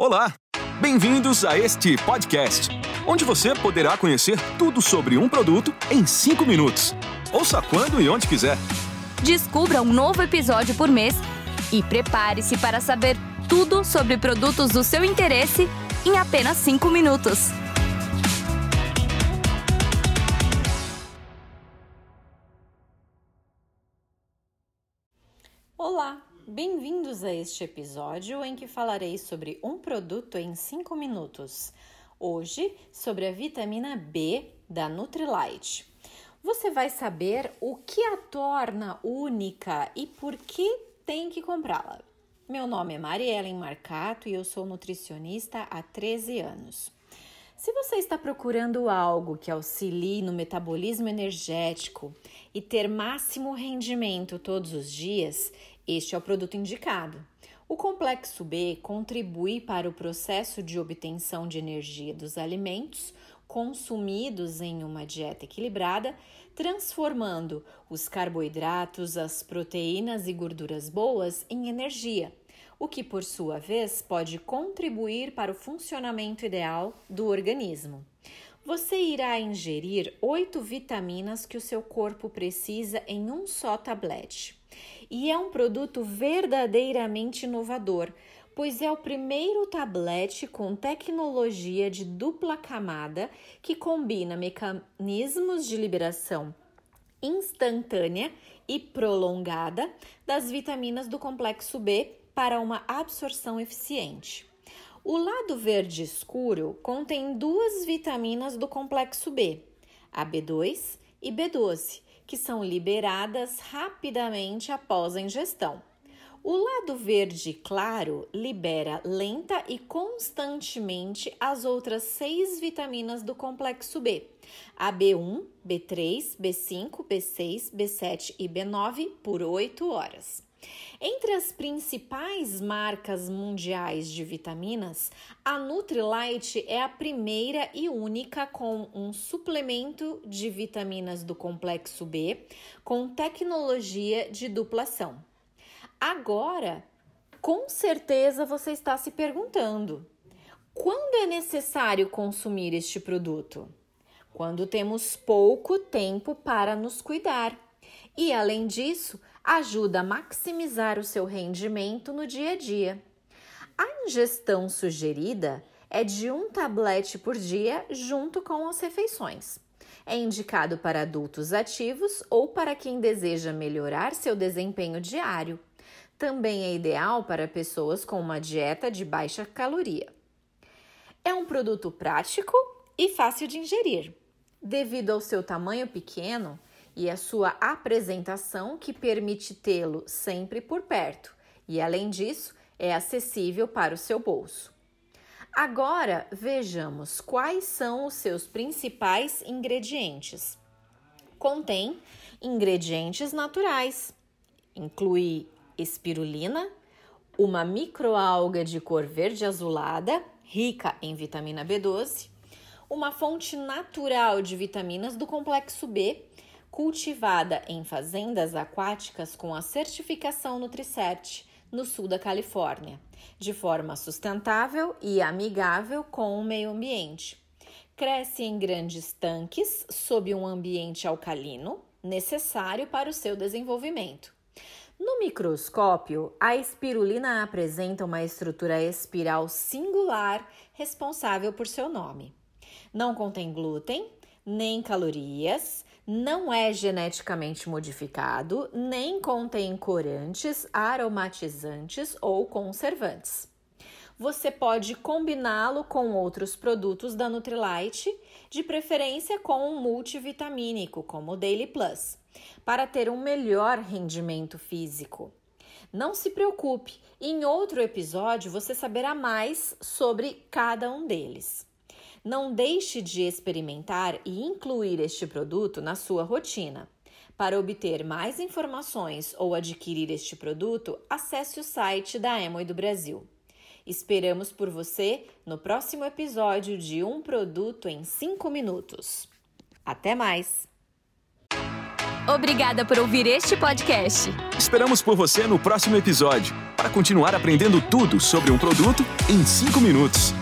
Olá! Bem-vindos a este podcast, onde você poderá conhecer tudo sobre um produto em 5 minutos. Ouça quando e onde quiser. Descubra um novo episódio por mês e prepare-se para saber tudo sobre produtos do seu interesse em apenas 5 minutos. Olá, bem-vindos a este episódio em que falarei sobre um produto em 5 minutos. Hoje, sobre a vitamina B da Nutrilite. Você vai saber o que a torna única e por que tem que comprá-la. Meu nome é Mariellen Marcato e eu sou nutricionista há 13 anos. Se você está procurando algo que auxilie no metabolismo energético e ter máximo rendimento todos os dias, este é o produto indicado. O complexo B contribui para o processo de obtenção de energia dos alimentos consumidos em uma dieta equilibrada, transformando os carboidratos, as proteínas e gorduras boas em energia o que por sua vez pode contribuir para o funcionamento ideal do organismo. Você irá ingerir oito vitaminas que o seu corpo precisa em um só tablete. E é um produto verdadeiramente inovador, pois é o primeiro tablete com tecnologia de dupla camada que combina mecanismos de liberação instantânea e prolongada das vitaminas do complexo B para uma absorção eficiente. O lado verde escuro contém duas vitaminas do complexo B, a B2 e B12, que são liberadas rapidamente após a ingestão. O lado verde claro libera lenta e constantemente as outras seis vitaminas do complexo B, a B1, B3, B5, B6, B7 e B9 por 8 horas. Entre as principais marcas mundiais de vitaminas, a Nutrilite é a primeira e única com um suplemento de vitaminas do complexo B com tecnologia de duplação. Agora, com certeza você está se perguntando: quando é necessário consumir este produto? Quando temos pouco tempo para nos cuidar. E além disso, ajuda a maximizar o seu rendimento no dia a dia. A ingestão sugerida é de um tablete por dia junto com as refeições. É indicado para adultos ativos ou para quem deseja melhorar seu desempenho diário. Também é ideal para pessoas com uma dieta de baixa caloria. É um produto prático e fácil de ingerir. Devido ao seu tamanho pequeno, e a sua apresentação que permite tê-lo sempre por perto, e além disso, é acessível para o seu bolso. Agora vejamos quais são os seus principais ingredientes. Contém ingredientes naturais, inclui espirulina, uma microalga de cor verde azulada, rica em vitamina B12, uma fonte natural de vitaminas do complexo B cultivada em fazendas aquáticas com a certificação Nutricert no sul da Califórnia, de forma sustentável e amigável com o meio ambiente. Cresce em grandes tanques sob um ambiente alcalino, necessário para o seu desenvolvimento. No microscópio, a espirulina apresenta uma estrutura espiral singular responsável por seu nome. Não contém glúten, nem calorias, não é geneticamente modificado, nem contém corantes, aromatizantes ou conservantes. Você pode combiná-lo com outros produtos da Nutrilite, de preferência com um multivitamínico, como o Daily Plus, para ter um melhor rendimento físico. Não se preocupe, em outro episódio você saberá mais sobre cada um deles. Não deixe de experimentar e incluir este produto na sua rotina. Para obter mais informações ou adquirir este produto, acesse o site da Emoi do Brasil. Esperamos por você no próximo episódio de Um Produto em 5 Minutos. Até mais! Obrigada por ouvir este podcast. Esperamos por você no próximo episódio para continuar aprendendo tudo sobre um produto em 5 minutos.